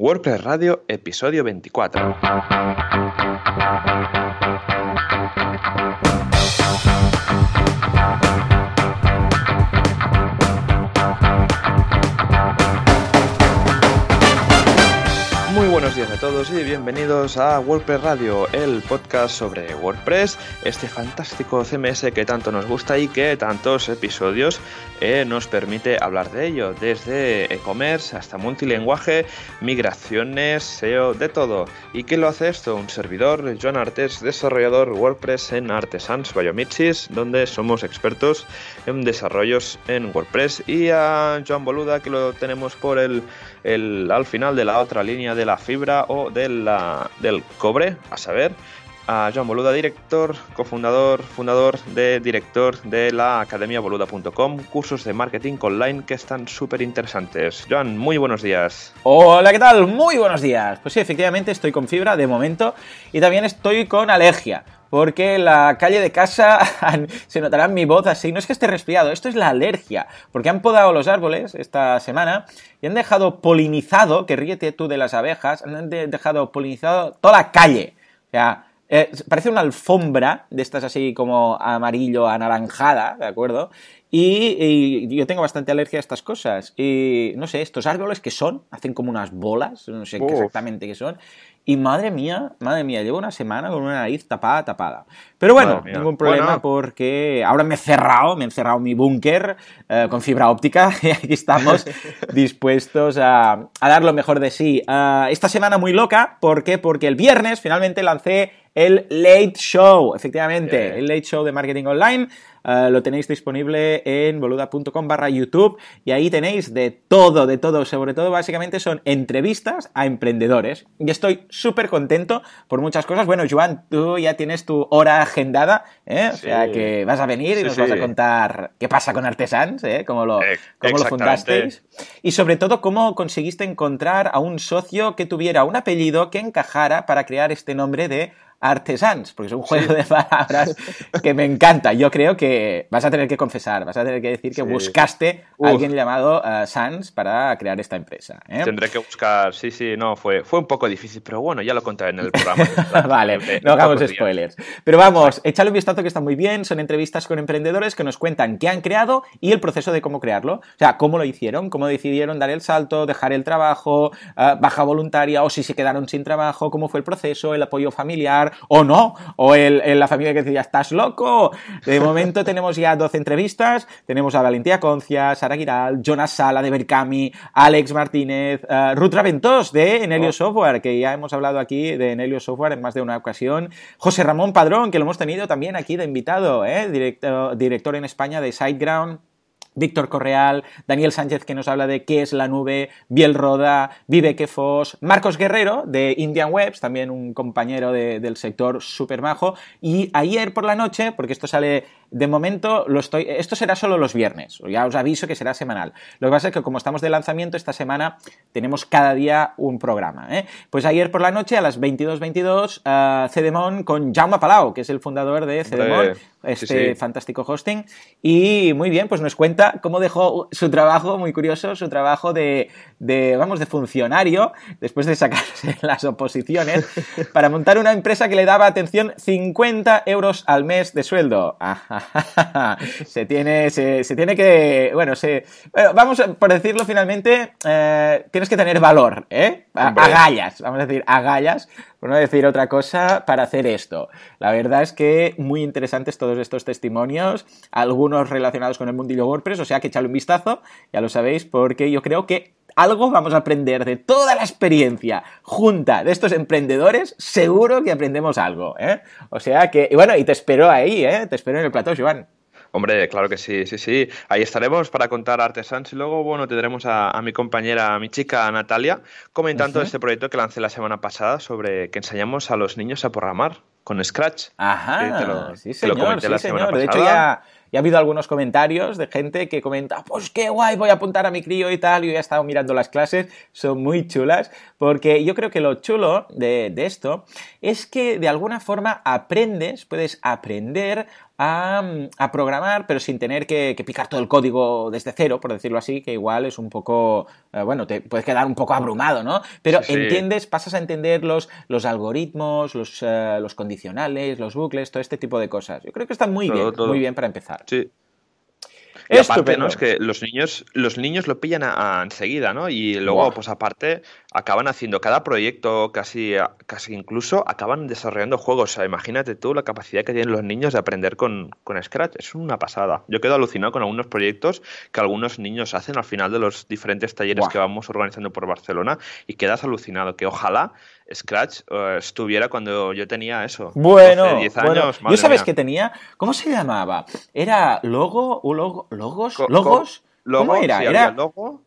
WordPress Radio, episodio 24. Buenos días a todos y bienvenidos a WordPress Radio, el podcast sobre WordPress, este fantástico CMS que tanto nos gusta y que tantos episodios eh, nos permite hablar de ello, desde e-commerce hasta multilinguaje, migraciones, SEO, de todo. ¿Y quién lo hace esto? Un servidor, Joan Artes, desarrollador WordPress en Artesans Biomichis, donde somos expertos en desarrollos en WordPress, y a Joan Boluda, que lo tenemos por el, el al final de la otra línea de la fibra o de la, del cobre, a saber, a Joan Boluda, director, cofundador, fundador de director de la academiaboluda.com, cursos de marketing online que están súper interesantes. Joan, muy buenos días. Hola, ¿qué tal? Muy buenos días. Pues sí, efectivamente estoy con fibra de momento y también estoy con alergia. Porque en la calle de casa se notará mi voz así. No es que esté resfriado, esto es la alergia. Porque han podado los árboles esta semana y han dejado polinizado, que ríete tú de las abejas, han dejado polinizado toda la calle. O sea, eh, parece una alfombra de estas así como amarillo anaranjada, ¿de acuerdo? Y, y, yo tengo bastante alergia a estas cosas. Y no sé, estos árboles que son, hacen como unas bolas, no sé exactamente qué son. Y madre mía, madre mía, llevo una semana con una nariz tapada, tapada. Pero bueno, ningún problema bueno. porque ahora me he cerrado, me he cerrado mi búnker eh, con fibra óptica y aquí estamos dispuestos a, a, dar lo mejor de sí. Uh, esta semana muy loca, ¿por qué? Porque el viernes finalmente lancé el Late Show, efectivamente, yeah. el Late Show de Marketing Online. Uh, lo tenéis disponible en boluda.com barra YouTube y ahí tenéis de todo, de todo, sobre todo básicamente son entrevistas a emprendedores y estoy súper contento por muchas cosas. Bueno, Joan, tú ya tienes tu hora agendada, ¿eh? o sí. sea que vas a venir y sí, nos sí. vas a contar qué pasa con Artesans, ¿eh? cómo, lo, cómo lo fundasteis y sobre todo cómo conseguiste encontrar a un socio que tuviera un apellido que encajara para crear este nombre de Artesans, porque es un juego sí. de palabras que me encanta. Yo creo que vas a tener que confesar, vas a tener que decir que sí. buscaste a alguien llamado uh, Sans para crear esta empresa. ¿eh? Tendré que buscar, sí, sí, no, fue, fue un poco difícil, pero bueno, ya lo contaré en el programa. vale, no hagamos spoilers. Pero vamos, échale un vistazo que está muy bien, son entrevistas con emprendedores que nos cuentan qué han creado y el proceso de cómo crearlo. O sea, cómo lo hicieron, cómo decidieron dar el salto, dejar el trabajo, uh, baja voluntaria o si se quedaron sin trabajo, cómo fue el proceso, el apoyo familiar o no, o el, el, la familia que decía, ¿estás loco? De momento tenemos ya 12 entrevistas, tenemos a Valentía Concia, Sara Giral, Jonas Sala de Berkami, Alex Martínez, uh, Ruth Raventós de Enelio oh. Software, que ya hemos hablado aquí de Enelio Software en más de una ocasión, José Ramón Padrón, que lo hemos tenido también aquí de invitado, ¿eh? director, director en España de SiteGround, Víctor Correal, Daniel Sánchez que nos habla de qué es la nube, Biel Roda, Vive Quefos, Marcos Guerrero de Indian Webs, también un compañero de, del sector súper majo, y ayer por la noche, porque esto sale de momento, lo estoy, esto será solo los viernes, ya os aviso que será semanal. Lo que pasa es que como estamos de lanzamiento, esta semana tenemos cada día un programa. ¿eh? Pues ayer por la noche a las 22.22 22, uh, Cedemon con Jaume Palau, que es el fundador de Cedemon, este sí, sí. fantástico hosting, y muy bien, pues nos cuenta cómo dejó su trabajo, muy curioso, su trabajo de, de, vamos, de funcionario, después de sacarse las oposiciones, para montar una empresa que le daba, atención, 50 euros al mes de sueldo. se, tiene, se, se, tiene que, bueno, se, bueno, vamos, por decirlo finalmente, eh, tienes que tener valor, ¿eh? A, agallas, vamos a decir, agallas, por no decir otra cosa, para hacer esto. La verdad es que muy interesantes todos estos testimonios, algunos relacionados con el mundillo WordPress, o sea que echadle un vistazo, ya lo sabéis, porque yo creo que algo vamos a aprender de toda la experiencia junta de estos emprendedores, seguro que aprendemos algo, ¿eh? O sea que, y bueno, y te espero ahí, ¿eh? Te espero en el plató, Joan. Hombre, claro que sí, sí, sí. Ahí estaremos para contar Artesans y luego, bueno, tendremos a, a mi compañera, a mi chica Natalia, comentando uh -huh. este proyecto que lancé la semana pasada sobre que enseñamos a los niños a programar con Scratch. Ajá, lo, sí, señor, sí, señor. De hecho, ya, ya ha habido algunos comentarios de gente que comenta, pues qué guay, voy a apuntar a mi crío y tal. Yo ya he estado mirando las clases, son muy chulas, porque yo creo que lo chulo de, de esto es que de alguna forma aprendes, puedes aprender a, programar, pero sin tener que, picar todo el código desde cero, por decirlo así, que igual es un poco, eh, bueno, te puedes quedar un poco abrumado, ¿no? Pero entiendes, pasas a entender los, los algoritmos, los, eh, los condicionales, los bucles, todo este tipo de cosas. Yo creo que está muy bien, muy bien para empezar. Sí. Y aparte, ¿no? Es que los niños, los niños lo pillan a, enseguida, ¿no? Y luego, pues aparte, acaban haciendo cada proyecto, casi, casi incluso, acaban desarrollando juegos. O sea, imagínate tú la capacidad que tienen los niños de aprender con, con Scratch. Es una pasada. Yo quedo alucinado con algunos proyectos que algunos niños hacen al final de los diferentes talleres que vamos organizando por Barcelona y quedas alucinado. Que ojalá Scratch eh, estuviera cuando yo tenía eso. Bueno, 10 años. ¿Yo sabes que tenía? ¿Cómo se llamaba? ¿Era logo? logo ¿Logos? ¿Logos? ¿Cómo era? ¿Era logo?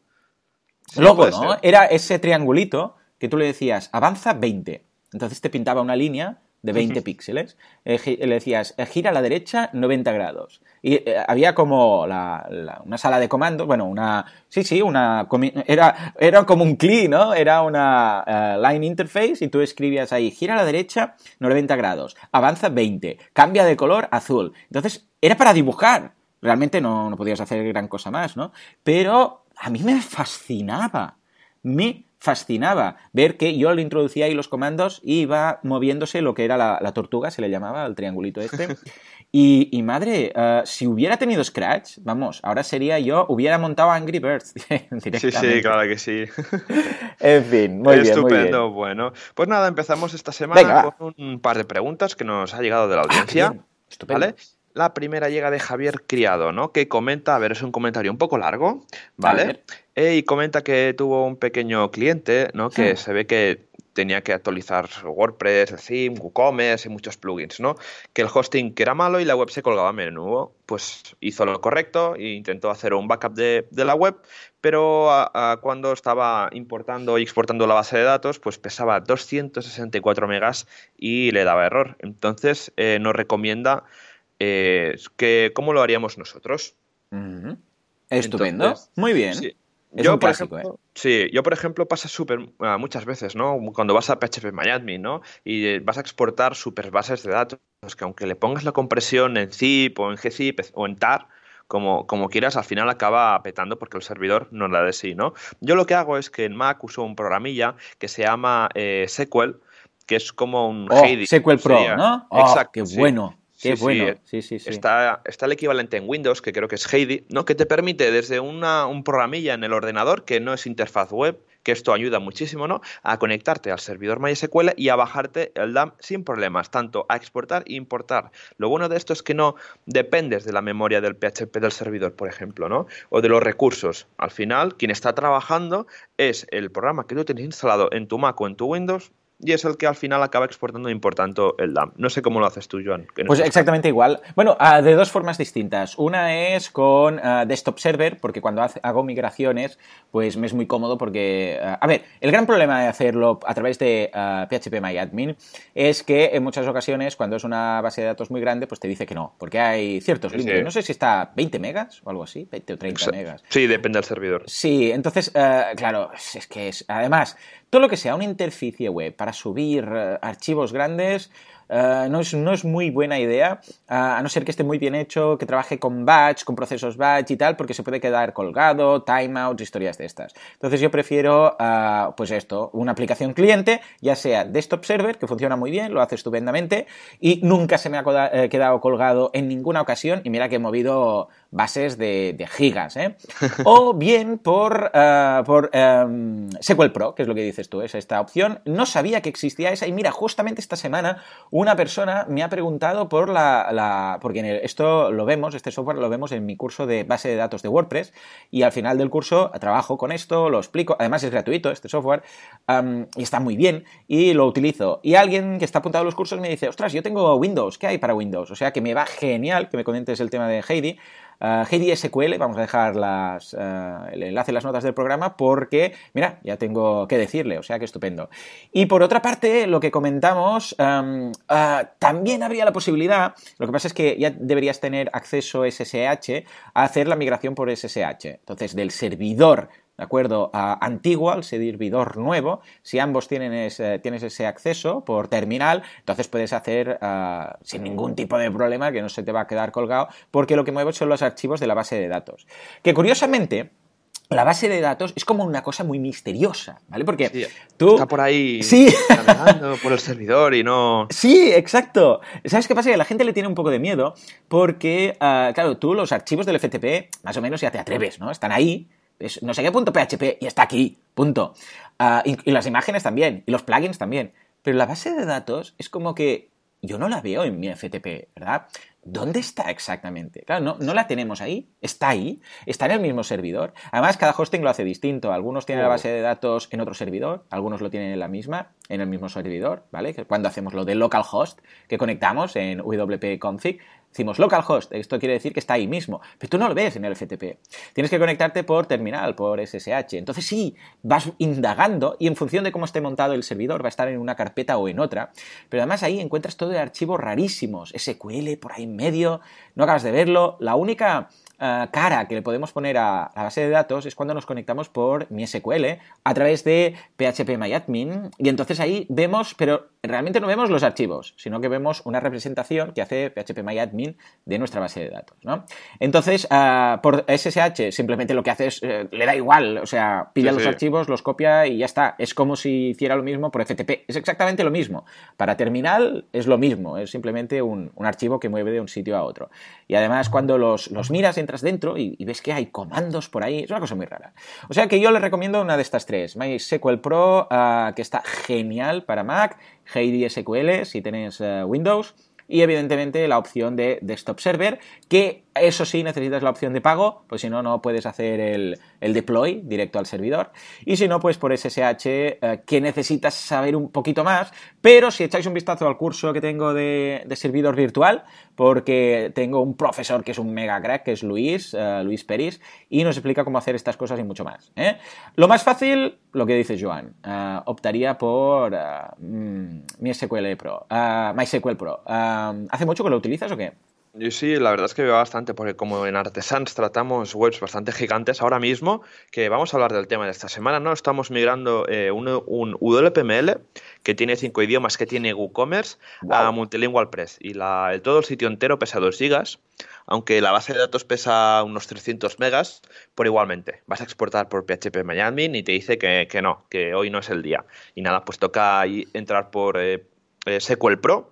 Logo, ¿no? Era ese triangulito que tú le decías, avanza 20. Entonces te pintaba una línea de 20 píxeles. Eh, le decías, eh, gira a la derecha 90 grados. Y eh, había como una sala de comandos, bueno, una... Sí, sí, una... Era, era como un CLI, ¿no? Era una line interface y tú escribías ahí, gira a la derecha 90 grados, avanza 20, cambia de color azul. Entonces, era para dibujar. Realmente no, no podías hacer gran cosa más, ¿no? Pero a mí me fascinaba. Me fascinaba ver que yo le introducía ahí los comandos y iba moviéndose lo que era la, tortuga, se le llamaba, el triangulito este. Y, madre, eh, si hubiera tenido Scratch, vamos, ahora sería yo, hubiera montado Angry Birds Sí, sí, claro que sí. en fin, muy bien. Estupendo, bueno. Pues nada, empezamos esta semana con un par de preguntas que nos ha llegado de la ah, audiencia. Estupendo. ¿Vale? La primera llega de Javier Criado, ¿no? Que comenta, a ver, es un comentario un poco largo, ¿vale? Eh, y comenta que tuvo un pequeño cliente, ¿no? Que se ve que tenía que actualizar WordPress, el theme, WooCommerce y muchos plugins, ¿no? Que el hosting que era malo y la web se colgaba a menudo. Pues hizo lo correcto e intentó hacer un backup de, la web, pero cuando estaba importando y exportando la base de datos, pues pesaba 264 megas y le daba error. Entonces eh, nos recomienda eh, que, ¿cómo lo haríamos nosotros? Estupendo. Muy bien. yo, por ejemplo, ¿eh? Sí, yo por ejemplo pasa súper ah, muchas veces, ¿no? Cuando vas a PHP MyAdmin, ¿no? Y vas a exportar super bases de datos, que aunque le pongas la compresión en zip o en gzip o en tar, como, como quieras, al final acaba petando porque el servidor no la de sí, ¿no? Yo lo que hago es que en Mac uso un programilla que se llama eh, SQL, que es como un oh, SQL Pro, ¿no? Oh, Exacto. Qué bueno. Qué bueno. Eh, sí, sí, sí. Está, está, el equivalente en Windows, que creo que es Heidi, ¿no? Que te permite desde una, un programilla en el ordenador, que no es interfaz web, que esto ayuda muchísimo, ¿no? A conectarte al servidor MySQL y a bajarte el DAM sin problemas, tanto a exportar e importar. Lo bueno de esto es que no dependes de la memoria del PHP del servidor, por ejemplo, ¿no? O de los recursos. Al final, quien está trabajando es el programa que tú tienes instalado en tu Mac o en tu Windows y es el que al final acaba exportando e importando el DAM. No sé cómo lo haces tú, Joan. Pues exactamente igual. Bueno, ah, de dos formas distintas. Una es con ah, Desktop Server, porque cuando hago migraciones, pues me es muy cómodo porque... Ah, a ver, el gran problema de hacerlo a través de PHPMyAdmin es que en muchas ocasiones, cuando es una base de datos muy grande, pues te dice que no, porque hay ciertos límites. No sé si está 20 megas o algo así, 20 o 30 megas. Sí, depende del servidor. Sí, entonces, claro, es que es... Además, todo lo que sea una interficie web para subir eh, archivos grandes eh, no, es, no, es, muy buena idea, a no ser que esté muy bien hecho, que trabaje con batch, con procesos batch y tal, porque se puede quedar colgado, timeouts, historias de estas. Entonces yo prefiero, eh, pues esto, una aplicación cliente, ya sea desktop server, que funciona muy bien, lo hace estupendamente, y nunca se me ha quedado colgado en ninguna ocasión, y mira que he movido bases de, gigas, ¿eh? O bien por, uh, por um, SQL Pro, que es lo que dices tú, es esta opción. No sabía que existía esa y mira, justamente esta semana una persona me ha preguntado por la... porque esto lo vemos, este software lo vemos en mi curso de base de datos de WordPress y al final del curso trabajo con esto, lo explico, además es gratuito este software y está muy bien y lo utilizo. Y alguien que está apuntado a los cursos me dice, ostras, yo tengo Windows, ¿qué hay para Windows? O sea que me va genial que me comentes el tema de Heidi. Uh, vamos a dejar eh, el enlace en las notas del programa porque, mira, ya tengo que decirle, o sea que estupendo. Y por otra parte, lo que comentamos, eh, también habría la posibilidad, lo que pasa es que ya deberías tener acceso SSH a hacer la migración por SSH. Entonces, del servidor ¿de acuerdo? antiguo al servidor nuevo. Si ambos tienen tienes ese acceso por terminal, entonces puedes hacer ah, sin ningún tipo de problema que no se te va a quedar colgado, porque lo que mueve son los archivos de la base de datos. Que curiosamente, la base de datos es como una cosa muy misteriosa, ¿vale? Porque tú... Está por ahí sí. navegando por el servidor y no... Sí, exacto. ¿Sabes qué pasa? Que la gente le tiene un poco de miedo porque, ah, claro, tú los archivos del FTP más o menos ya te atreves, ¿no? Están ahí, es no sé qué punto PHP y está aquí, punto. Ah, y, y las imágenes también, y los plugins también. Pero la base de datos es como que yo no la veo en mi FTP, ¿verdad? ¿Dónde está exactamente? Claro, no, la tenemos ahí, está ahí, está en el mismo servidor. Además, cada hosting lo hace distinto. Algunos tienen la base de datos en otro servidor, algunos lo tienen en la misma, en el mismo servidor, ¿vale? Cuando hacemos lo de localhost, que conectamos en WP config, Decimos localhost, esto quiere decir que está ahí mismo, pero tú no lo ves en el FTP. Tienes que conectarte por terminal, por SSH. Entonces sí, vas indagando y en función de cómo esté montado el servidor va a estar en una carpeta o en otra, pero además ahí encuentras todo de archivos rarísimos, SQL por ahí en medio, no acabas de verlo. La única eh, cara que le podemos poner a la base de datos es cuando nos conectamos por MySQL a través de phpMyAdmin y entonces ahí vemos, pero realmente no vemos los archivos, sino que vemos una representación que hace de nuestra base de datos. ¿no? Entonces, eh, por SSH simplemente lo que hace es, eh, le da igual, o sea, pilla los archivos, los copia y ya está. Es como si hiciera lo mismo por FTP. Es exactamente lo mismo. Para terminal es lo mismo, es simplemente un, archivo que mueve de un sitio a otro. Y además cuando los, los miras, dentro y, ves que hay comandos por ahí. Es una cosa muy rara. O sea que yo les recomiendo una de estas tres. MySQL Pro, ah, que está genial para Mac. SQL si tenéis eh, Windows. Y evidentemente la opción de Desktop Server, que eso sí, necesitas la opción de pago, pues si no, no puedes hacer el, deploy directo al servidor. Y si no, pues por SSH, eh, que necesitas saber un poquito más. Pero si echáis un vistazo al curso que tengo de, servidor virtual, porque tengo un profesor que es un mega crack, que es Luis, uh, Luis Peris, y nos explica cómo hacer estas cosas y mucho más. ¿eh? Lo más fácil, lo que dice Joan, optaría por mm, mi SQL Pro, MySQL Pro. ¿Hace mucho que lo utilizas o qué? Yo sí, la verdad es que veo bastante, porque como en Artesans tratamos webs bastante gigantes, ahora mismo, que vamos a hablar del tema de esta semana, ¿no? Estamos migrando eh, un, un, WPML que tiene cinco idiomas, que tiene WooCommerce, a Multilingual Press. Y la, todo el sitio entero pesa 2 gigas, aunque la base de datos pesa unos 300 megas, por igualmente. Vas a exportar por PHP MyAdmin y te dice que, que no, que hoy no es el día. Y nada, pues toca entrar por eh, eh, SQL Pro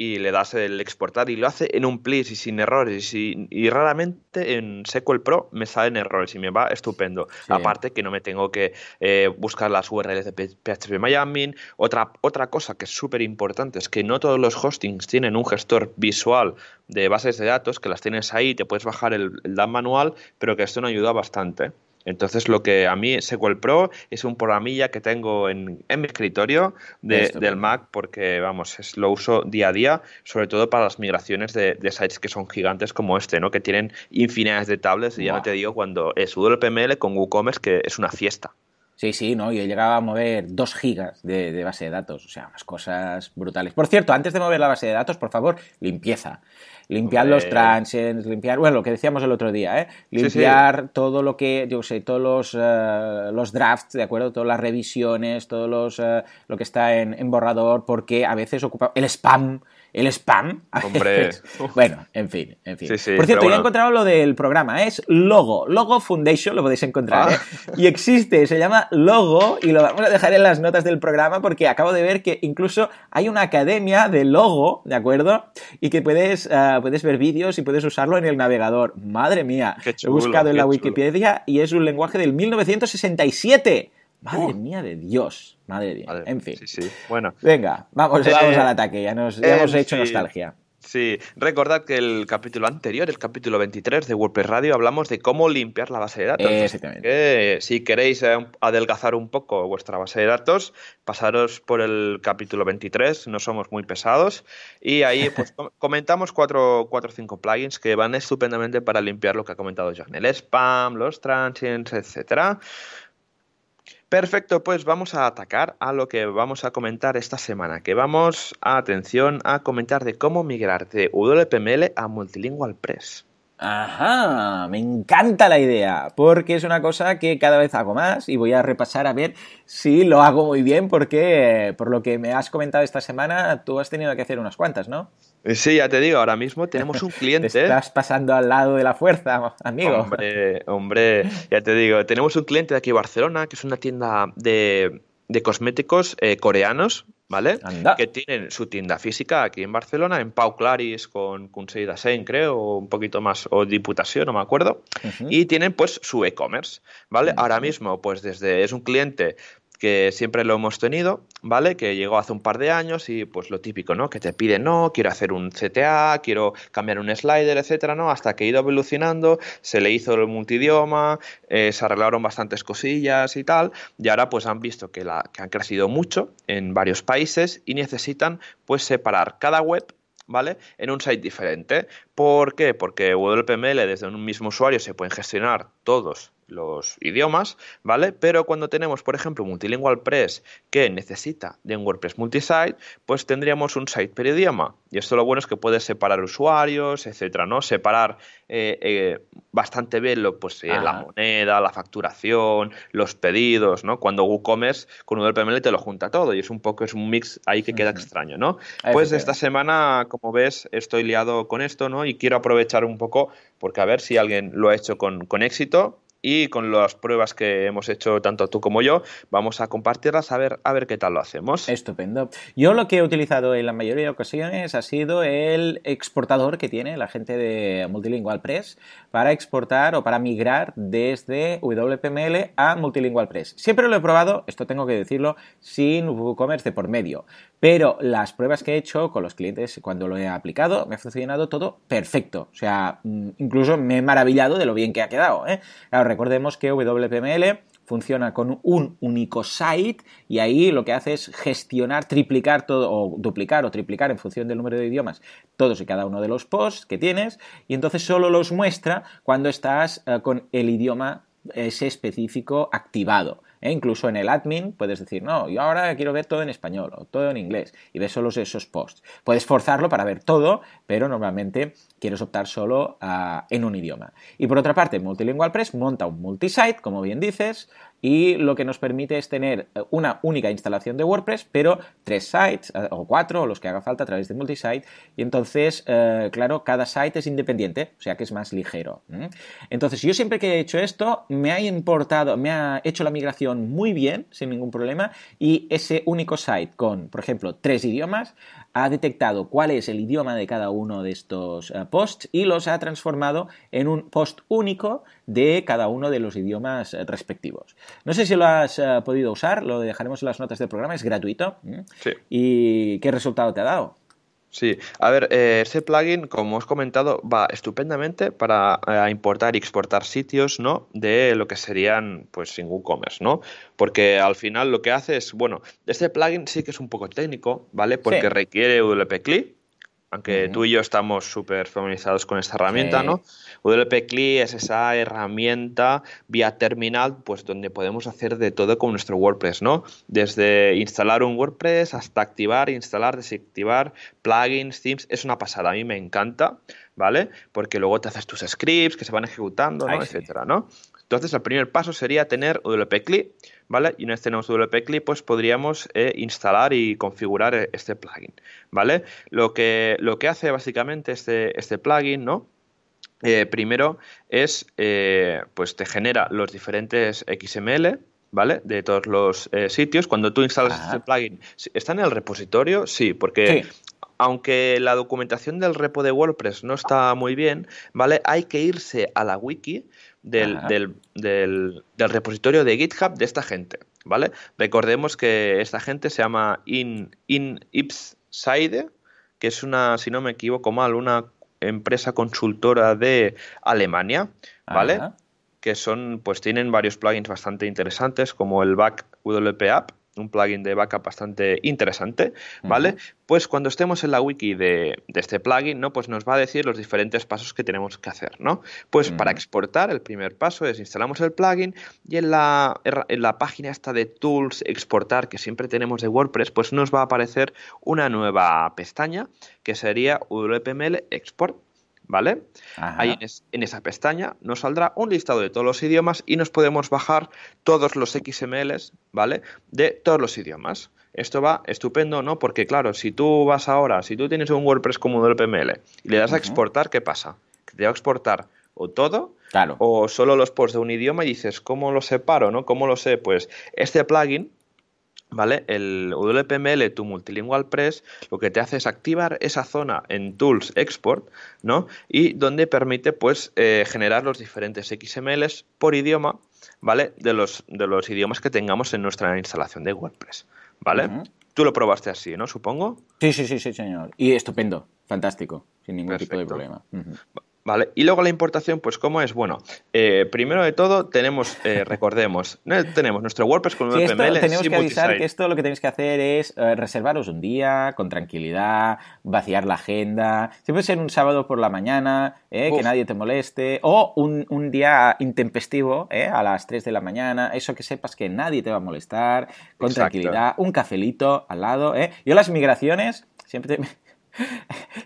y le das el exportar y lo hace en un please y sin errores y, y raramente en SQL Pro me salen errores y me va estupendo. Aparte que no me tengo que eh, buscar las URLs de PHP Miami. Otra, otra cosa que es súper importante es que no todos los hostings tienen un gestor visual de bases de datos, que las tienes ahí, te puedes bajar el, el DAM manual, pero que esto nos ayuda bastante. Entonces, lo que a mí SQL Pro es un programilla que tengo en, mi escritorio del Mac porque, vamos, es, lo uso día a día, sobre todo para las migraciones de, sites que son gigantes como este, ¿no? Que tienen infinidades de tablets y ya no te digo cuando es UWPML con WooCommerce que es una fiesta. Sí, sí, ¿no? Yo llegaba a mover 2 gigas de, de, base de datos, o sea, unas cosas brutales. Por cierto, antes de mover la base de datos, por favor, limpieza. Limpiar los transients, limpiar, bueno, lo que decíamos el otro día, ¿eh? Limpiar todo lo que, yo sé, todos los, eh, los drafts, ¿de acuerdo? Todas las revisiones, todo los, eh, lo que está en, en borrador, porque a veces ocupa el spam, el spam. Hombre. bueno, en fin, en fin. Por cierto, ya he encontrado lo del programa, es Logo, Logo Foundation, lo podéis encontrar, ¿eh? Ah. Y existe, se llama Logo, y lo vamos a dejar en las notas del programa porque acabo de ver que incluso hay una academia de Logo, ¿de acuerdo? Y que puedes, puedes ver vídeos y puedes usarlo en el navegador. Madre mía, he buscado en la Wikipedia y es un lenguaje del 1967. Madre mía de Dios, madre Dios. en fin. Sí, sí. Bueno. Venga, vamos, eh, vamos al ataque, ya, nos, hemos hecho nostalgia. Sí, recordad que el capítulo anterior, el capítulo 23 de WordPress Radio, hablamos de cómo limpiar la base de datos. Exactamente. si queréis eh, adelgazar un poco vuestra base de datos, pasaros por el capítulo 23, no somos muy pesados, y ahí pues, comentamos cuatro o cinco plugins que van estupendamente para limpiar lo que ha comentado John, el spam, los transients, etcétera. Perfecto, pues vamos a atacar a lo que vamos a comentar esta semana, que vamos, a, atención, a comentar de cómo migrar de WPML a Multilingual Press. Ajá, me encanta la idea, porque es una cosa que cada vez hago más y voy a repasar a ver si lo hago muy bien, porque por lo que me has comentado esta semana, tú has tenido que hacer unas cuantas, ¿no? Eh, sí, ya te digo, ahora mismo tenemos un cliente. te estás pasando al lado de la fuerza, amigo. Hombre, hombre, ya te digo, tenemos un cliente de aquí Barcelona, que es una tienda de, cosméticos eh, coreanos, ¿vale? Que tienen su tienda física aquí en Barcelona, en Pau Claris con Consell de creo, o un poquito más, o Diputación, no me acuerdo. Y tienen pues su e-commerce, ¿vale? Ahora mismo, pues desde, es un cliente que siempre lo hemos tenido, ¿vale? Que llegó hace un par de años y pues lo típico, ¿no? Que te pide, no, quiero hacer un CTA, quiero cambiar un slider, etcétera, ¿no? Hasta que he ido evolucionando, se le hizo el multidioma, eh, se arreglaron bastantes cosillas y tal, y ahora pues han visto que, la, que han crecido mucho en varios países y necesitan pues separar cada web ¿vale? En un site diferente. ¿Por qué? Porque WPML desde un mismo usuario se pueden gestionar todos los idiomas, ¿vale? Pero cuando tenemos, por ejemplo, Multilingual Press que necesita de un WordPress multisite, pues tendríamos un site per idioma. Y esto lo bueno es que puedes separar usuarios, etcétera, ¿no? Separar eh, eh, bastante bien lo, pues, eh, la moneda, la facturación, los pedidos, ¿no? Cuando WooCommerce con WPML te lo junta todo y es un poco, es un mix ahí que queda extraño, ¿no? Pues esta semana, como ves, estoy liado con esto, ¿no? Y quiero aprovechar un poco porque a ver si alguien lo ha hecho con, con éxito y con las pruebas que hemos hecho tanto tú como yo, vamos a compartirlas a ver, a ver qué tal lo hacemos. Estupendo. Yo lo que he utilizado en la mayoría de ocasiones ha sido el exportador que tiene la gente de Multilingual Press para exportar o para migrar desde WPML a Multilingual Press. Siempre lo he probado, esto tengo que decirlo, sin WooCommerce de por medio. Pero las pruebas que he hecho con los clientes cuando lo he aplicado, me ha funcionado todo perfecto. O sea, mm, incluso me he maravillado de lo bien que ha quedado. ¿eh? Recordemos que WPML funciona con un único site y ahí lo que hace es gestionar, triplicar todo, o duplicar o triplicar en función del número de idiomas todos y cada uno de los posts que tienes y entonces solo los muestra cuando estás eh, con el idioma ese específico activado. E incluso en el admin puedes decir, no, yo ahora quiero ver todo en español o todo en inglés y ves solo esos posts. Puedes forzarlo para ver todo, pero normalmente quieres optar solo en un idioma. Y por otra parte, Multilingual Press monta un multisite, como bien dices, y lo que nos permite es tener eh, una única instalación de WordPress, pero tres sites eh, o cuatro, o los que haga falta a través de multisite, y entonces, eh, claro, cada site es independiente, o sea que es más ligero. Entonces, yo siempre que he hecho esto, me ha importado, me ha hecho la migración muy bien, sin ningún problema, y ese único site con, por ejemplo, tres idiomas, ha detectado cuál es el idioma de cada uno de estos eh, posts y los ha transformado en un post único de cada uno de los idiomas eh, respectivos. No sé si lo has eh, podido usar, lo dejaremos en las notas del programa, es gratuito. Sí. ¿Y qué resultado te ha dado? Sí, a ver, eh, ese plugin, como os he comentado, va estupendamente para eh, importar y exportar sitios, ¿no? De lo que serían, pues, sin WooCommerce, ¿no? Porque al final lo que hace es, bueno, este plugin sí que es un poco técnico, ¿vale? Porque requiere WP Clip, aunque tú y yo estamos súper familiarizados con esta herramienta, ¿no? WP CLI es esa herramienta vía terminal, pues donde podemos hacer de todo con nuestro WordPress, ¿no? Desde instalar un WordPress hasta activar, instalar, desactivar, plugins, themes, es una pasada, a mí me encanta, ¿vale? Porque luego te haces tus scripts que se van ejecutando, ¿no? Etcétera, ¿no? Entonces, el primer paso sería tener WP CLI, ¿vale? Y una vez tenemos WP CLI, pues podríamos eh, instalar y configurar eh, este plugin, ¿vale? Lo que, lo que hace básicamente este, este plugin, ¿no? Eh, primero es, pues te genera los diferentes XML, ¿vale? De todos los sitios. Cuando tú instalas este plugin, ¿está en el repositorio? Sí, porque aunque la documentación del repo de WordPress no está muy bien, ¿vale? Hay que irse a la wiki del, del, repositorio de GitHub de esta gente, ¿vale? Recordemos que esta gente se llama In, In Ipside, que es una, si no me equivoco mal, una empresa consultora de Alemania, ¿vale? Que son, pues tienen varios plugins bastante interesantes, como el Back WP App, un plugin de backup bastante interesante, ¿vale? Pues cuando estemos en la wiki de, este plugin, ¿no? Pues nos va a decir los diferentes pasos que tenemos que hacer, ¿no? Pues para exportar, el primer paso es instalamos el plugin y en la, en la página esta de Tools, Exportar, que siempre tenemos de WordPress, pues nos va a aparecer una nueva pestaña que sería WPML Export ¿vale? Ahí en, esa pestaña nos saldrá un listado de todos los idiomas y nos podemos bajar todos los XMLs, ¿vale? De todos los idiomas. Esto va estupendo, ¿no? Porque claro, si tú vas ahora, si tú tienes un WordPress como del PML y le das a exportar, ¿qué pasa? Que te va a exportar o todo o solo los posts de un idioma y dices, ¿cómo lo separo, no? ¿Cómo lo sé? Pues este plugin ¿Vale? El WPML, tu Multilingual Press, lo que te hace es activar esa zona en Tools Export, ¿no? Y donde permite, pues, eh, generar los diferentes XMLs por idioma, ¿vale? De los, de los idiomas que tengamos en nuestra instalación de WordPress, ¿vale? Tú lo probaste así, ¿no? Supongo. Sí, sí, sí, sí, señor. Y estupendo, fantástico, sin ningún tipo de problema. ¿Vale? Y luego la importación, pues ¿cómo es? Bueno, eh, primero de todo tenemos, eh, recordemos, tenemos nuestro WordPress con un sí, Tenemos que avisar que esto lo que tenéis que hacer es eh, reservaros un día con tranquilidad, vaciar la agenda, siempre ser un sábado por la mañana, que nadie te moleste, o un, día intempestivo a las 3 de la mañana, eso que sepas que nadie te va a molestar, con tranquilidad, un cafelito al lado. Yo las migraciones siempre... Te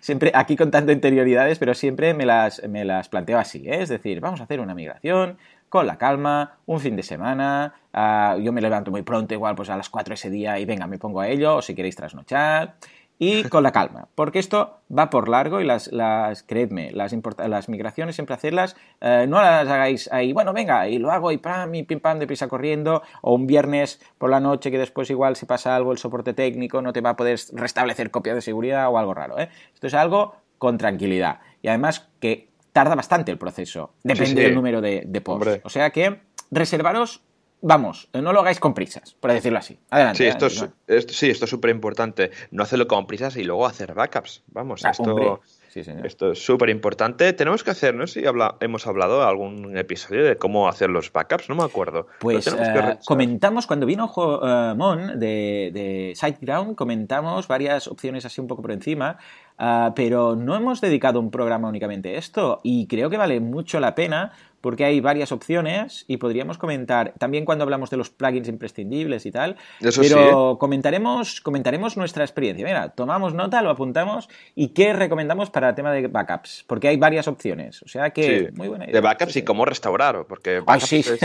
siempre aquí contando interioridades, pero siempre me las, me las planteo así, ¿eh? es decir, vamos a hacer una migración con la calma, un fin de semana, ah, yo me levanto muy pronto, igual pues a las 4 ese día y venga, me pongo a ello, o si queréis trasnochar, y con la calma, porque esto va por largo y las, las creedme, las, las migraciones siempre hacerlas, eh, no las hagáis ahí, bueno, venga, y lo hago y pam, y pim pam, deprisa corriendo, o un viernes por la noche que después igual si pasa algo, el soporte técnico no te va a poder restablecer copia de seguridad o algo raro, ¿eh? Esto es algo con tranquilidad y además que tarda bastante el proceso, depende del número de, de posts. O sea que reservaros vamos, no lo hagáis con prisas, por decirlo así. Adelante. Sí, esto, es, sí, esto es súper importante. No hacerlo con prisas y luego hacer backups. Vamos, ah, esto, esto es súper importante. Tenemos que hacer, no sé si hemos hablado algún episodio de cómo hacer los backups, no me acuerdo. Pues eh, comentamos, cuando vino uh, Mon de, de SiteGround, comentamos varias opciones así un poco por encima. Ah, pero no hemos dedicado un programa únicamente a esto y creo que vale mucho la pena porque hay varias opciones y podríamos comentar también cuando hablamos de los plugins imprescindibles y tal. pero ¿eh? comentaremos, comentaremos nuestra experiencia. Mira, tomamos nota, lo apuntamos y qué recomendamos para el tema de backups, porque hay varias opciones. O sea que muy buena idea. De backups y cómo restaurar, porque backups es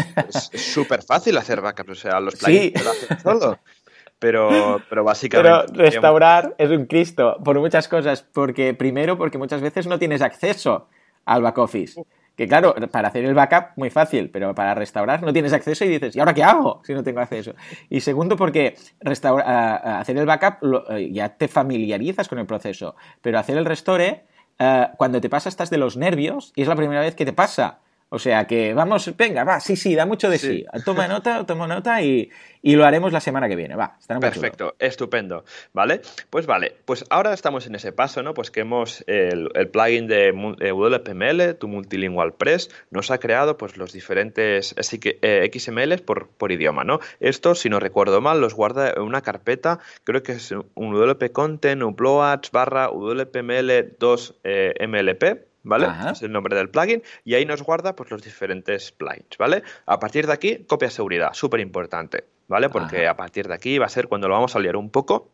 súper fácil hacer backups. O sea, los plugins lo hacen solo. Pero, pero básicamente. Pero restaurar es un Cristo por muchas cosas. Porque, primero, porque muchas veces no tienes acceso al back office. Que claro, para hacer el backup, muy fácil, pero para restaurar no tienes acceso y dices, ¿y ahora qué hago si no tengo acceso? Y segundo, porque hacer el backup eh, ya te familiarizas con el proceso, pero hacer el restore, eh, cuando te pasa estás de los nervios y es la primera vez que te pasa. O sea que vamos, venga, va, sí, sí, da mucho de sí. Toma nota, toma nota y, lo haremos la semana que viene. Va, Perfecto, estupendo. ¿Vale? Pues vale, pues ahora estamos en ese paso, ¿no? Pues que hemos el, plugin de WPML, tu Multilingual Press, nos ha creado pues los diferentes XML eh, por, por idioma, ¿no? Esto, si no recuerdo mal, los guarda en una carpeta, creo que es un WP Content, uploads barra WPML 2 eh, MLP ¿vale? Es el nombre del plugin y ahí nos guarda pues, los diferentes plugins, ¿vale? A partir de aquí, copia de seguridad, súper importante, ¿vale? Porque a partir de aquí va a ser cuando lo vamos a liar un poco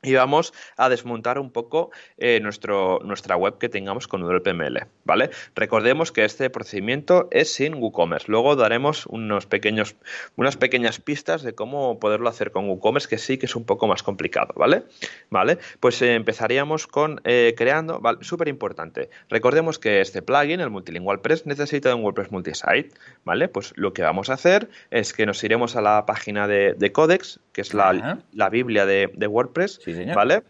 y vamos a desmontar un poco eh, nuestro, nuestra web que tengamos con WPML, ¿vale? Recordemos que este procedimiento es sin WooCommerce. Luego daremos unos pequeños, unas pequeñas pistas de cómo poderlo hacer con WooCommerce, que sí que es un poco más complicado, ¿vale? ¿Vale? Pues eh, empezaríamos con eh, creando, ¿vale? Súper importante. Recordemos que este plugin, el Multilingual Press, necesita un WordPress multisite, ¿vale? Pues lo que vamos a hacer es que nos iremos a la página de, Codex, que es la, la Biblia de, de WordPress, ¿Vale?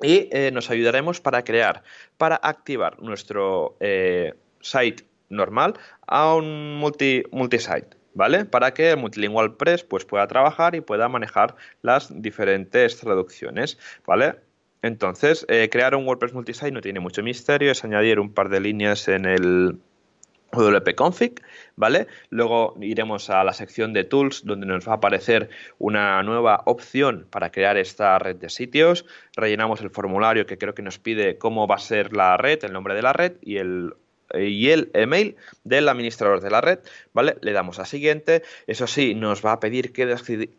Y eh, nos ayudaremos para crear, para activar nuestro eh, site normal a un multi, multisite. ¿Vale? Para que el Multilingual Press pues, pueda trabajar y pueda manejar las diferentes traducciones. ¿Vale? Entonces, eh, crear un WordPress multisite no tiene mucho misterio, es añadir un par de líneas en el, wp-config, ¿vale? Luego iremos a la sección de tools donde nos va a aparecer una nueva opción para crear esta red de sitios. Rellenamos el formulario que creo que nos pide cómo va a ser la red, el nombre de la red y el y el email del administrador de la red, ¿vale? Le damos a siguiente. Eso sí, nos va a pedir que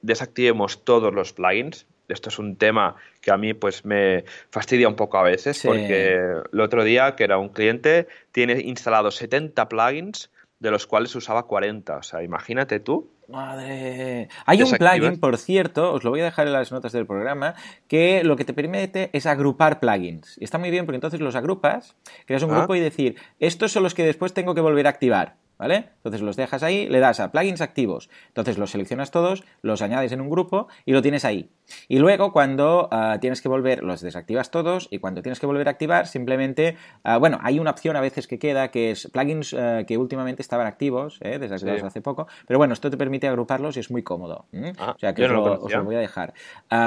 desactivemos todos los plugins. Esto es un tema que a mí pues me fastidia un poco a veces porque el otro día que era un cliente tiene instalados 70 plugins de los cuales usaba 40. O sea, imagínate tú. Madre. Hay un plugin, por cierto, os lo voy a dejar en las notas del programa, que lo que te permite es agrupar plugins. Y está muy bien porque entonces los agrupas, creas un ah. grupo y decir, estos son los que después tengo que volver a activar. ¿Vale? Entonces los dejas ahí, le das a plugins activos, entonces los seleccionas todos, los añades en un grupo y lo tienes ahí. Y luego cuando ah, tienes que volver, los desactivas todos y cuando tienes que volver a activar, simplemente, ah, bueno, hay una opción a veces que queda que es plugins ah, que últimamente estaban activos, ¿eh? desactivados hace poco, pero bueno, esto te permite agruparlos y es muy cómodo. o sea que os lo, voy a dejar.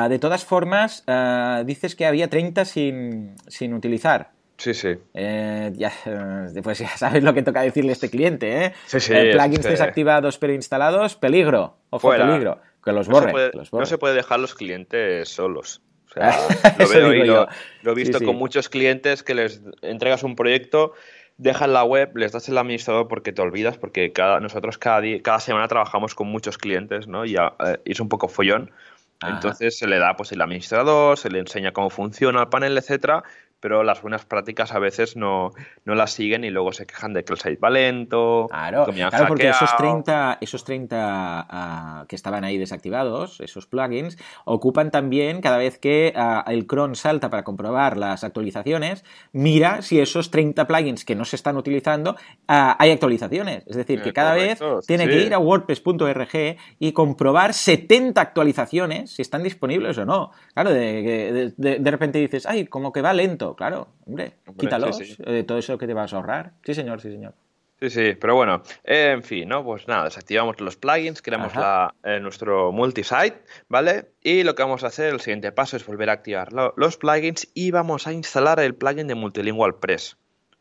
de todas formas, dices que había 30 sin, sin utilizar. Sí, sí. Eh, ya, pues ya sabes lo que toca decirle a este cliente, ¿eh? Sí, sí. Eh, plugins desactivados pero instalados, peligro. Ojo, peligro. Que los borre. No se, puede, dejar los clientes solos. O sea, lo, veo lo, he visto con muchos clientes que les entregas un proyecto, dejan la web, les das el administrador porque te olvidas, porque cada, nosotros cada, día, cada semana trabajamos con muchos clientes, ¿no? Y, eh, es un poco follón. Entonces se le da pues el administrador, se le enseña cómo funciona el panel, etcétera, pero las buenas prácticas a veces no, no las siguen y luego se quejan de que el site va lento. Claro, claro porque esos 30, esos 30 ah, que estaban ahí desactivados, esos plugins, ocupan también cada vez que ah, el cron salta para comprobar las actualizaciones, mira si esos 30 plugins que no se están utilizando ah, hay actualizaciones. Es decir, que eh, cada vez tiene que ir a wordpress.org y comprobar 70 actualizaciones si están disponibles o no. Claro, de, de, de repente dices, ay, como que va lento claro, hombre, quítalos, eh, todo eso que te vas a ahorrar. Sí, señor, sí, señor. Sí, sí, pero bueno, en fin, ¿no? Pues nada, desactivamos los plugins, creamos la, eh, nuestro multisite, ¿vale? Y lo que vamos a hacer, el siguiente paso es volver a activar los plugins y vamos a instalar el plugin de Multilingual Press,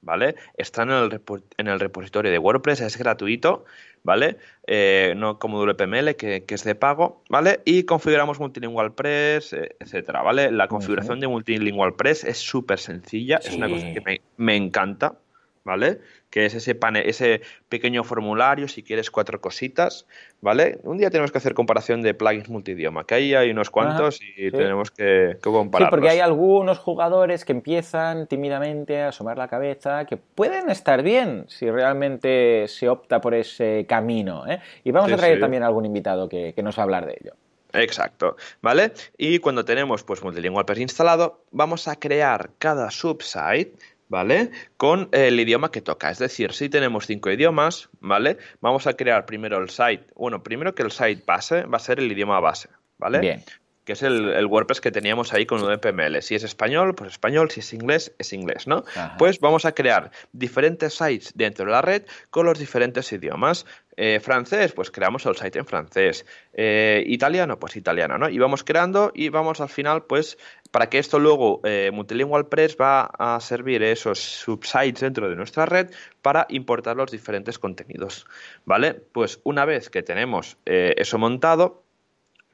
¿vale? Está en el, en el repositorio de WordPress, es gratuito, ¿vale? Eh, no como WPML, que, es de pago, ¿vale? Y configuramos Multilingual Press, eh, etcétera, ¿vale? La configuración de Multilingual Press es súper sencilla, es una cosa que me, me encanta, ¿vale? Que es ese, ese pequeño formulario, si quieres cuatro cositas, ¿vale? Un día tenemos que hacer comparación de plugins multidioma, que ahí hay unos cuantos y tenemos que, que compararlos. Sí, porque hay algunos jugadores que empiezan tímidamente a asomar la cabeza, que pueden estar bien si realmente se opta por ese camino, ¿eh? Y vamos a traer también algún invitado que, que nos va a hablar de ello. Exacto, ¿vale? Y cuando tenemos pues Multilingual instalado, vamos a crear cada subsite ¿vale? Con el idioma que toca. Es decir, si tenemos cinco idiomas, ¿vale? Vamos a crear primero el site. Bueno, primero que el site base va a ser el idioma base, ¿vale? Bien que es el, WordPress que teníamos ahí con UDPML. Si es español, pues español, si es inglés, es inglés, ¿no? Pues vamos a crear diferentes sites dentro de la red con los diferentes idiomas. Eh, francés, pues creamos el site en francés. Eh, italiano, pues italiano, ¿no? Y vamos creando y vamos al final, pues, para que esto luego eh, Multilingual Press va a servir esos subsites dentro de nuestra red para importar los diferentes contenidos, ¿vale? Pues una vez que tenemos eso montado,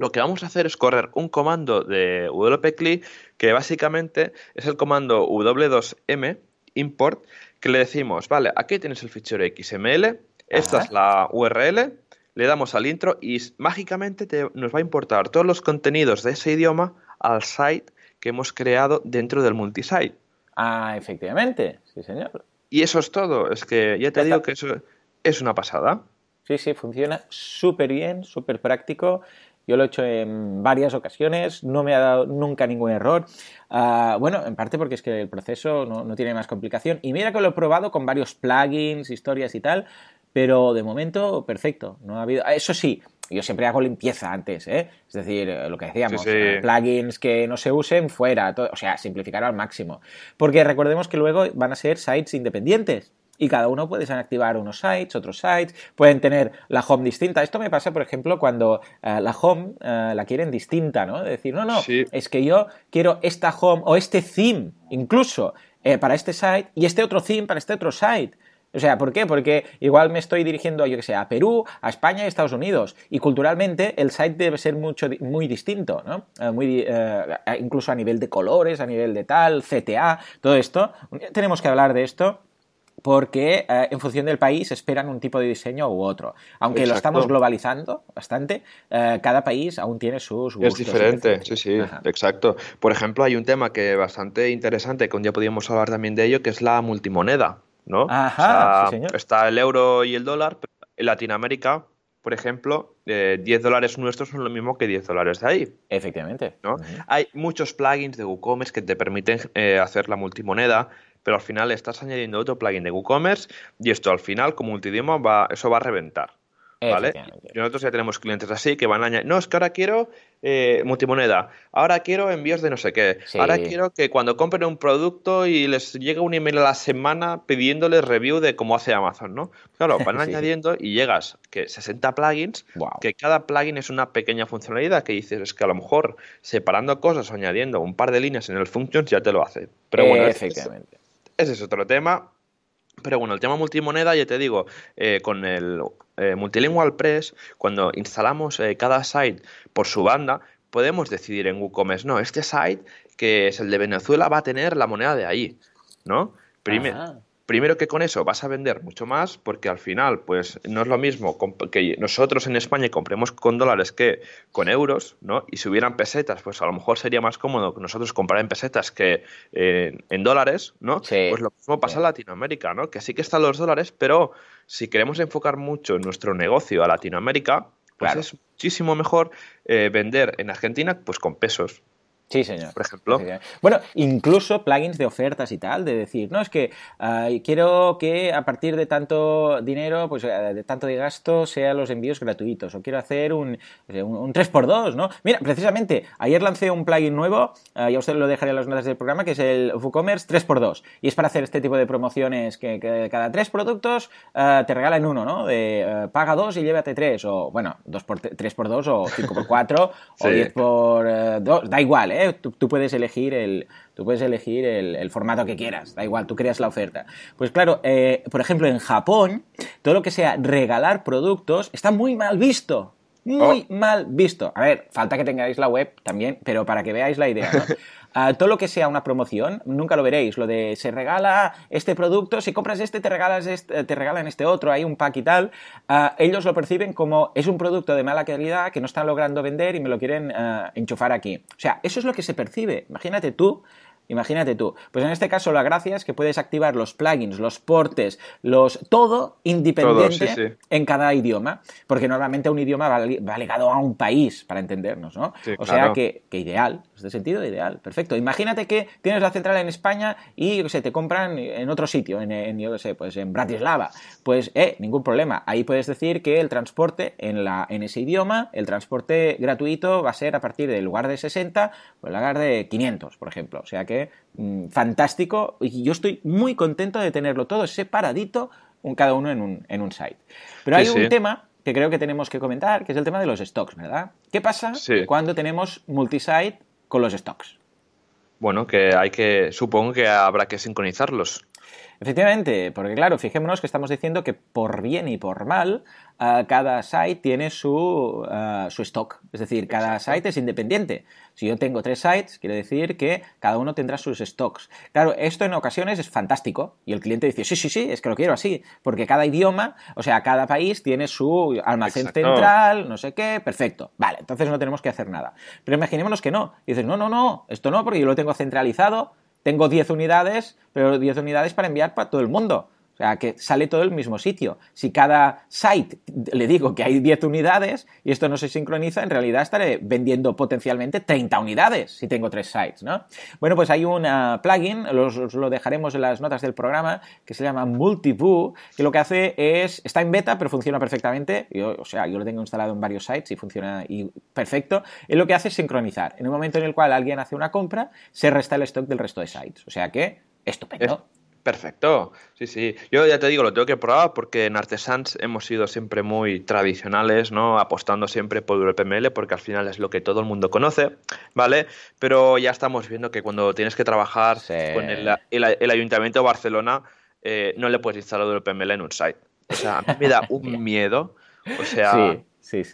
lo que vamos a hacer es correr un comando de wp-cli que básicamente es el comando w2m import que le decimos, vale, aquí tienes el fichero XML, esta es la URL, le damos al intro y mágicamente nos va a importar todos los contenidos de ese idioma al site que hemos creado dentro del multisite. Ah, efectivamente, sí señor. Y eso es todo, es que ya te digo que eso es una pasada. Sí, sí, funciona súper bien, súper práctico yo lo he hecho en varias ocasiones, no me ha dado nunca ningún error. Ah, bueno, en parte porque es que el proceso no, tiene más complicación. Y mira que lo he probado con varios plugins, historias y tal, pero de momento perfecto. No ha habido. Eso sí, yo siempre hago limpieza antes, ¿eh? Es decir, lo que decíamos, plugins que no se usen fuera, o sea, simplificar al máximo. Porque recordemos que luego van a ser sites independientes y cada uno puede activar unos sites, otros sites, pueden tener la home distinta. Esto me pasa, por ejemplo, cuando eh, la home eh, la quieren distinta, ¿no? De decir, no, no, es que yo quiero esta home o este theme incluso eh, para este site y este otro theme para este otro site. O sea, ¿por qué? Porque igual me estoy dirigiendo, yo que sé, a Perú, a España y a Estados Unidos. Y culturalmente el site debe ser mucho, muy distinto, ¿no? muy, incluso a nivel de colores, a nivel de tal, CTA, todo esto. Tenemos que hablar de esto porque eh, en función del país esperan un tipo de diseño u otro. Aunque lo estamos globalizando bastante, eh, cada país aún tiene sus gustos. Es diferente, sí, sí, exacto. Por ejemplo, hay un tema que bastante interesante, que un día podríamos hablar también de ello, que es la multimoneda, ¿no? Ajá, Está el euro y el dólar, en Latinoamérica, por ejemplo, 10 eh, dólares nuestros son lo mismo que 10 dólares de ahí. Efectivamente. ¿no? Hay muchos plugins de WooCommerce que te permiten hacer la multimoneda pero al final estás añadiendo otro plugin de WooCommerce y esto al final, como multidioma, va, eso va a reventar. ¿Vale? Y nosotros ya tenemos clientes así que van a añadir, no, es que ahora quiero eh, multimoneda, ahora quiero envíos de no sé qué, ahora quiero que cuando compren un producto y les llegue un email a la semana pidiéndoles review de cómo hace Amazon, ¿no? Claro, van añadiendo y llegas que 60 plugins, que cada plugin es una pequeña funcionalidad que dices, es que a lo mejor separando cosas o añadiendo un par de líneas en el functions ya te lo hace. Pero bueno, Efectivamente. Es otro tema. Pero bueno, el tema multimoneda, ya te digo, eh, con el eh, Multilingual Press, cuando instalamos eh, cada site por su banda, podemos decidir en WooCommerce, no, este site, que es el de Venezuela, va a tener la moneda de ahí, ¿no? Primero, Primero que con eso vas a vender mucho más, porque al final, pues no es lo mismo que nosotros en España compremos con dólares que con euros, ¿no? Y si hubieran pesetas, pues a lo mejor sería más cómodo que nosotros comprar en pesetas que en dólares, ¿no? pues lo mismo pasa en Latinoamérica, ¿no? Que sí que están los dólares, pero si queremos enfocar mucho nuestro negocio a Latinoamérica, pues es muchísimo mejor eh, vender en Argentina pues con pesos. Sí, señor. Por ejemplo. Bueno, incluso plugins de ofertas y tal, de decir, no, es que quiero que a partir de tanto dinero, pues eh, de tanto de gasto, sean los envíos gratuitos. O quiero hacer un, un, 3x2, ¿no? Mira, precisamente, ayer lancé un plugin nuevo, ya usted lo dejaré en las notas del programa, que es el WooCommerce 3x2. Y es para hacer este tipo de promociones que, cada tres productos eh, te regalan uno, ¿no? De eh, paga dos y llévate tres. O, bueno, 2 por 3x2 o 5x4 o 10 por 2, da igual, ¿eh? ¿Eh? Tú, puedes elegir el, tú puedes elegir el, formato que quieras, da igual, tú creas la oferta. Pues claro, eh, por ejemplo, en Japón, todo lo que sea regalar productos está muy mal visto. Muy oh. mal visto. A ver, falta que tengáis la web también, pero para que veáis la idea, ¿no? todo lo que sea una promoción, nunca lo veréis. Lo de se regala este producto, si compras este te, regalas este, te regalan este otro, hay un pack y tal. Ah, ellos lo perciben como es un producto de mala calidad que no están logrando vender y me lo quieren ah, enchufar aquí. O sea, eso es lo que se percibe. Imagínate tú Imagínate tú. Pues en este caso la gracia es que puedes activar los plugins, los portes, los todo independiente en cada idioma, porque normalmente un idioma va, ligado a un país para entendernos, ¿no? o sea que, ideal, en este sentido ideal, perfecto. Imagínate que tienes la central en España y se te compran en otro sitio, en, yo sé, pues en Bratislava, pues eh, ningún problema. Ahí puedes decir que el transporte en la en ese idioma, el transporte gratuito va a ser a partir del lugar de 60, pues lugar de 500, por ejemplo. O sea que Mm, fantástico y yo estoy muy contento de tenerlo todo separadito, cada uno en un, en un site. Pero hay un tema que creo que tenemos que comentar, que es el tema de los stocks, ¿verdad? ¿Qué pasa cuando tenemos multisite con los stocks? Bueno, que hay que, supongo que habrá que sincronizarlos. Efectivamente, porque claro, fijémonos que estamos diciendo que por bien y por mal, uh, cada site tiene su, uh, su stock. Es decir, cada site es independiente. Si yo tengo tres sites, quiere decir que cada uno tendrá sus stocks. Claro, esto en ocasiones es fantástico. Y el cliente dice, sí, sí, sí, es que lo quiero así. Porque cada idioma, o sea, cada país tiene su almacén central, no sé qué, perfecto. Vale, entonces no tenemos que hacer nada. Pero imaginémonos que no. Y dices, no, no, no, esto no, porque yo lo tengo centralizado tengo 10 unidades, pero 10 unidades para enviar para todo el mundo sea, que sale todo el mismo sitio. Si cada site le digo que hay 10 unidades y esto no se sincroniza, en realidad estaré vendiendo potencialmente 30 unidades si tengo tres sites, ¿no? Bueno, pues hay un plugin, os lo dejaremos en las notas del programa, que se llama Multivoo, que lo que hace es, está en beta, pero funciona perfectamente. o sea, yo lo tengo instalado en varios sites y funciona perfecto. Y lo que hace es sincronizar. En el momento en el cual alguien hace una compra, se resta el stock del resto de sites. O sea que, estupendo. Perfecto, sí, sí. Yo ya te digo, lo tengo que probar porque en Artesans hemos sido siempre muy tradicionales, ¿no? Apostando siempre por WPML porque al final es lo que todo el mundo conoce, ¿vale? Pero ya estamos viendo que cuando tienes que trabajar con el, Ayuntamiento de Barcelona, eh, no le puedes instalar WPML en un site. O sea, a mí me da un miedo. O sea,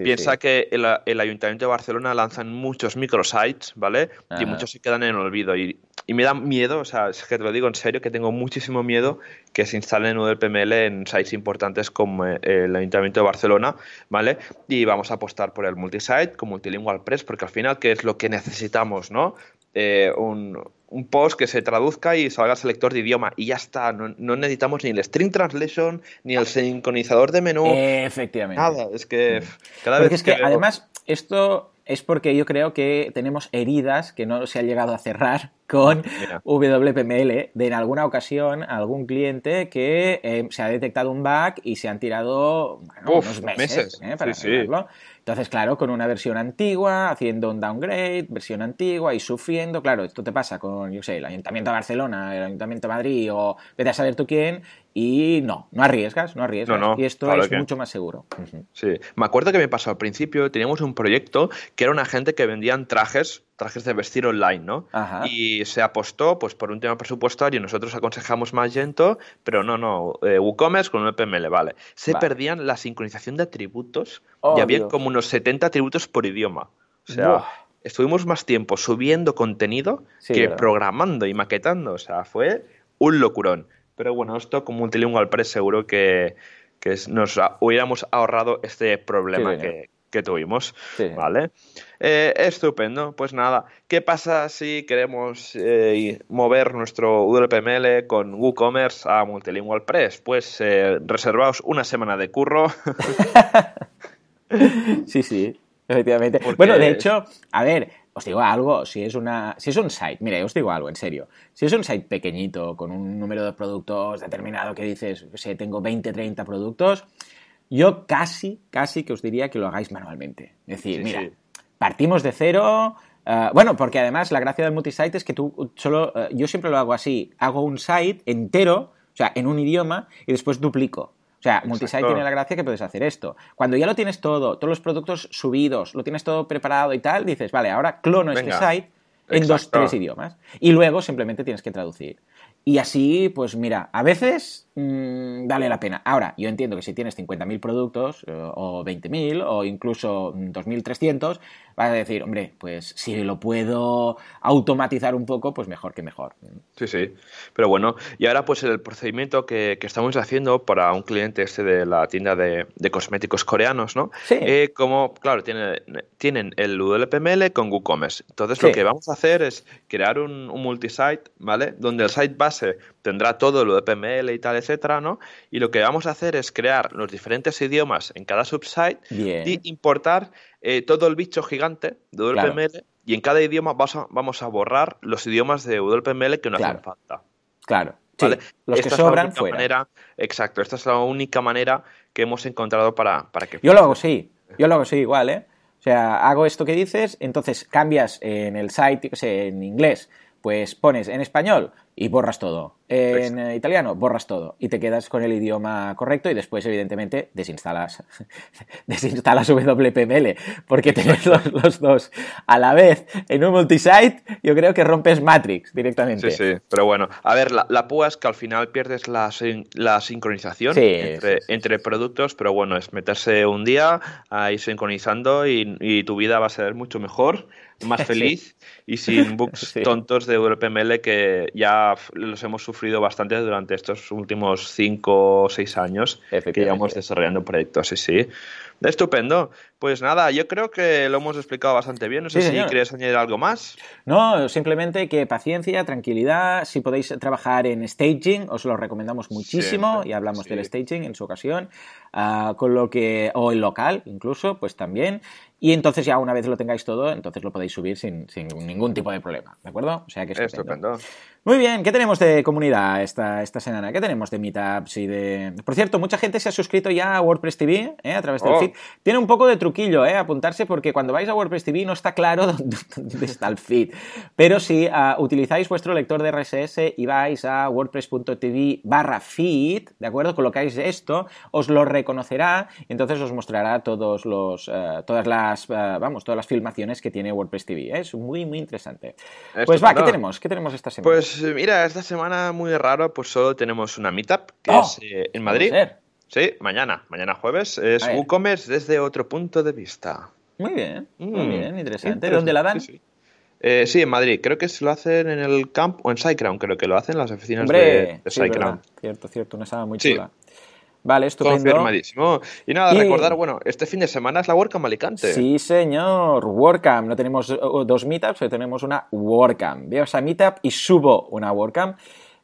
Piensa que el, Ayuntamiento de Barcelona lanzan muchos microsites, ¿vale? Y muchos se quedan en el olvido. Y, me da miedo, o sea, es que te lo digo en serio, que tengo muchísimo miedo que se instalen UDPML en sites importantes como eh, el Ayuntamiento de Barcelona, ¿vale? Y vamos a apostar por el multisite con Multilingual Press, porque al final, ¿qué es lo que necesitamos, no? Eh, un, un post que se traduzca y salga el selector de idioma y ya está. No, necesitamos ni el string translation ni el sincronizador de menú. efectivamente. Nada, es que mm. cada vez es que, además esto es porque yo creo que tenemos heridas que no se ha llegado a cerrar con WPML de en alguna ocasión algún cliente que eh, se ha detectado un bug y se han tirado unos meses, ¿eh? para sí, entonces, claro, con una versión antigua, haciendo un downgrade, versión antigua y sufriendo, claro, esto te pasa con, yo sé, el Ayuntamiento de Barcelona, el Ayuntamiento de Madrid o vete a saber tú quién y no, no arriesgas, no arriesgas. y esto es mucho más seguro. Sí, me acuerdo que me pasó al principio, teníamos un proyecto que era una gente que vendían trajes trajes de vestir online, ¿no? Y se apostó pues por un tema presupuestario, nosotros aconsejamos Magento, pero no, no, eh, WooCommerce con un EPML, vale. Se perdían la sincronización de atributos y había como unos 70 atributos por idioma. O sea, estuvimos más tiempo subiendo contenido que programando y maquetando, o sea, fue un locurón. Pero bueno, esto con Multilingual Press seguro que, nos hubiéramos ahorrado este problema que, que tuvimos. ¿Vale? Eh, estupendo. Pues nada, ¿qué pasa si queremos eh, mover nuestro WPML con WooCommerce a Multilingual Press? Pues eh, reservaos una semana de curro. sí, sí, efectivamente. Bueno, de hecho, a ver, os digo algo, si es una. Si es un site, mire, os digo algo, en serio. Si es un site pequeñito, con un número de productos determinado que dices, sé, tengo 20, 30 productos yo casi, casi que os diría que lo hagáis manualmente. Es decir, mira, partimos de cero. Eh, bueno, porque además la gracia del multisite es que tú solo. Eh, yo siempre lo hago así: hago un site entero, o sea, en un idioma, y después duplico. O sea, multisite tiene la gracia que puedes hacer esto. Cuando ya lo tienes todo, todos los productos subidos, lo tienes todo preparado y tal, dices, vale, ahora clono este site en dos, tres idiomas. Y luego simplemente tienes que traducir. Y así, pues mira, a veces mm, vale la pena. Ahora, yo entiendo que si tienes 50.000 productos, eh, o 20.000, o incluso 2.300, vas a decir, hombre, pues si lo puedo automatizar un poco, pues mejor que mejor. Sí, sí. Pero bueno, y ahora pues el procedimiento que, estamos haciendo para un cliente este de la tienda de, cosméticos coreanos, ¿no? Sí. Eh, como, claro, tiene, tienen el WPML con WooCommerce. Entonces lo que vamos a hacer es crear un, un multisite, ¿vale? Donde el site base tendrá todo lo de PML y tal, etcétera, ¿no? Y lo que vamos a hacer es crear los diferentes idiomas en cada subsite y importar eh, todo el bicho gigante de WPML y en cada idioma vamos a, borrar los idiomas de WPML que no hacen falta. Claro. los que sobran fuera. Manera, exacto, esta es la única manera que hemos encontrado para, para que... Yo lo hago sí, yo lo hago sí igual, ¿eh? O sea, hago esto que dices, entonces cambias en el site, en inglés, pues pones en español y borras todo. En italiano, borras todo. Y te quedas con el idioma correcto y después, evidentemente, desinstalas, desinstalas WPML porque tener los, dos a la vez. En un multisite, yo creo que rompes Matrix directamente. Sí, sí, pero bueno, a ver, la, la púa es que al final pierdes la, la sincronización entre, productos, pero bueno, es meterse un día ahí sincronizando y, tu vida va a ser mucho mejor, más feliz y sin bugs tontos de WPML que ya los hemos sufrido bastante durante estos últimos cinco o seis años que llevamos desarrollando proyectos. Sí, sí. Estupendo. Pues nada, yo creo que lo hemos explicado bastante bien. No sé si quieres añadir algo más. No, simplemente que paciencia, tranquilidad. Si podéis trabajar en staging, os lo recomendamos muchísimo. y hablamos del staging en su ocasión. Ah, con lo que, o el local, incluso, pues también. Y entonces ya una vez lo tengáis todo, entonces lo podéis subir sin, ningún tipo de problema, ¿de acuerdo? O sea que estupendo. Muy bien, ¿qué tenemos de comunidad esta, esta semana? ¿Qué tenemos de meetups y de...? Por cierto, mucha gente se ha suscrito ya a WordPress TV ¿eh? a través del oh. feed. Tiene un poco de truquillo, ¿eh? Apuntarse porque cuando vais a WordPress TV no está claro dónde, está el feed. Pero si ah, utilizáis vuestro lector de RSS y vais a wordpress.tv barra feed, ¿de acuerdo? Colocáis esto, os lo reconocerá y entonces os mostrará todos los, eh, todas las eh, vamos, todas las filmaciones que tiene WordPress TV. ¿eh? Es muy, muy interesante. pues va, ¿qué tenemos? ¿Qué tenemos esta semana? Pues mira, esta semana muy raro, pues solo tenemos una meetup, que oh, es eh, en Madrid. Sí, mañana, mañana jueves es WooCommerce desde otro punto de vista. Muy bien, muy mm, bien, interesante. ¿Dónde la dan? Eh, sí, en Madrid. Creo que se lo hacen en el camp o en SiteGround, creo que lo hacen las oficinas de, de cierto, cierto, una sala muy chula. Vale, estupendo. Confirmadísimo. Y nada, recordar, bueno, este fin de semana es la WordCamp Alicante. Sí, señor, WordCamp. No tenemos dos meetups, pero tenemos una WordCamp. Veo esa meetup y subo una WordCamp.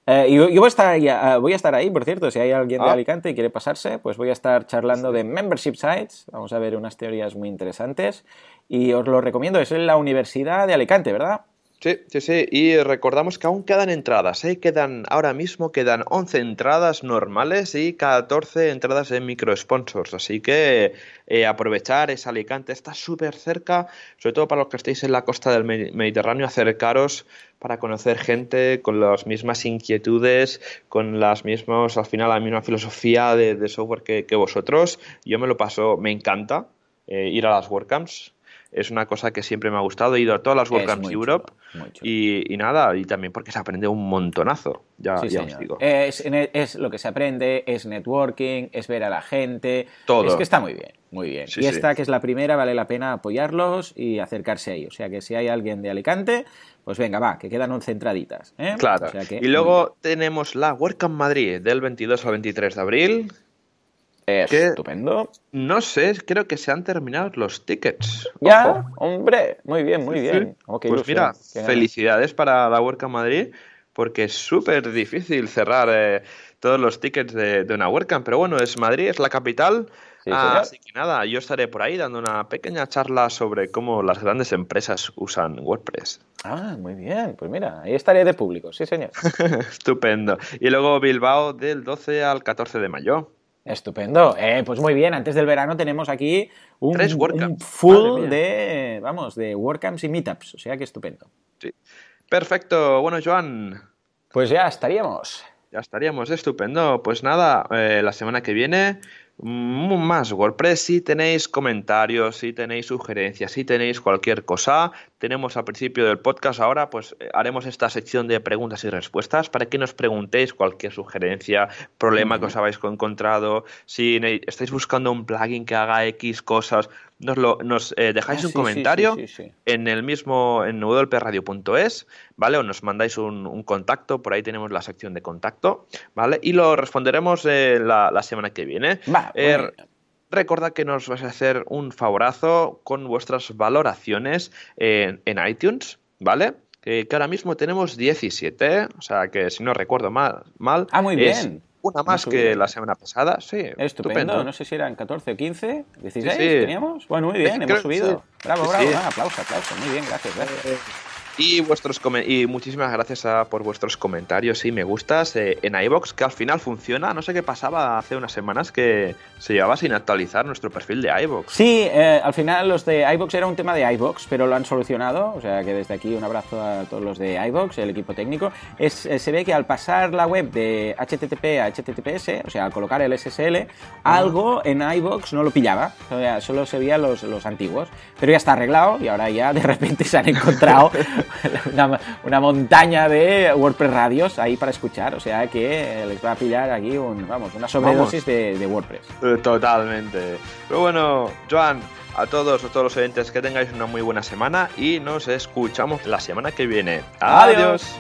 Eh, yo, voy, a estar ahí, eh, voy a estar ahí, por cierto, si hay alguien de ah. Alicante y quiere pasarse, pues voy a estar charlando de membership sites. Vamos a ver unas teorías muy interesantes y os lo recomiendo. Es en la Universidad de Alicante, ¿verdad? Sí, sí, sí. Y recordamos que aún quedan entradas. ¿eh? Quedan, ahora mismo quedan 11 entradas normales y 14 entradas de micro-sponsors. Así que eh, aprovechar ese Alicante. Está súper cerca, sobre todo para los que estéis en la costa del Mediterráneo, acercaros para conocer gente con las mismas inquietudes, con las mismas, al final, la misma filosofía de, software que, vosotros. Yo me lo paso, me encanta eh, ir a las WordCamps es una cosa que siempre me ha gustado. He ido a todas las WordCamps Europe Y, nada, y también porque se aprende un montonazo. Ya, os digo. Es, lo que se aprende, es networking, es ver a la gente. Todo. Es que está muy bien, muy bien. y esta, que es la primera, vale la pena apoyarlos y acercarse a ellos. O sea que si hay alguien de Alicante, pues venga, va, que quedan 11 entraditas. ¿eh? Claro. y luego tenemos la WordCamp Madrid del 22 al 23 de abril, Estupendo. No sé, creo que se han terminado los tickets. Ya, hombre, muy bien, muy bien. pues mira, felicidades para la WordCamp Madrid, porque es súper difícil cerrar eh, todos los tickets de, una WordCamp. Pero bueno, es Madrid, es la capital. así que nada, yo estaré por ahí dando una pequeña charla sobre cómo las grandes empresas usan WordPress. Ah, muy bien. Pues mira, ahí estaré de público, sí, señor. Estupendo. Y luego Bilbao del 12 al 14 de mayo. Estupendo. Eh, pues muy bien, antes del verano tenemos aquí un, full de, vamos, de WordCamps y Meetups, o sea que estupendo. Sí. Perfecto. Bueno, Joan. Pues ya estaríamos. Ya estaríamos, estupendo. Pues nada, eh, la semana que viene más WordPress. Si tenéis comentarios, si tenéis sugerencias, si tenéis cualquier cosa, tenemos al principio del podcast ahora, pues eh, haremos esta sección de preguntas y respuestas para que nos preguntéis cualquier sugerencia, problema que os habéis encontrado, si estáis buscando un plugin que haga X cosas, nos, lo, nos eh, dejáis ah, un comentario en el mismo, en ¿vale? O nos mandáis un, contacto, por ahí tenemos la sección de contacto, ¿vale? Y lo responderemos eh, la, semana que viene. Eh, Recordad que nos vais a hacer un favorazo con vuestras valoraciones en, iTunes, ¿vale? que ahora mismo tenemos 17, o sea que si no recuerdo mal, mal ah, muy bien. Una más que la semana pasada, sí. Estupendo. No sé si eran 14, 15, 16 teníamos. Bueno, muy bien, hemos subido. Bravo, bravo. aplauso, aplauso. Muy bien, gracias. gracias. Y, vuestros y muchísimas gracias por vuestros comentarios y me gustas eh, en iBox, que al final funciona. No sé qué pasaba hace unas semanas que se llevaba sin actualizar nuestro perfil de iBox. Sí, eh, al final los de iBox era un tema de iBox, pero lo han solucionado. O sea que desde aquí un abrazo a todos los de iBox, el equipo técnico. Es, eh, se ve que al pasar la web de HTTP a HTTPS, o sea, al colocar el SSL, algo en iBox no lo pillaba. O sea, solo se veían los, los antiguos. Pero ya está arreglado y ahora ya de repente se han encontrado una, montaña de WordPress radios ahí para escuchar. O sea que les va a pillar aquí un, vamos, una sobredosis de, WordPress. Eh, totalmente. Pero bueno, Joan, a todos, a todos los oyentes, que tengáis una muy buena semana y nos escuchamos la semana que viene. Adiós.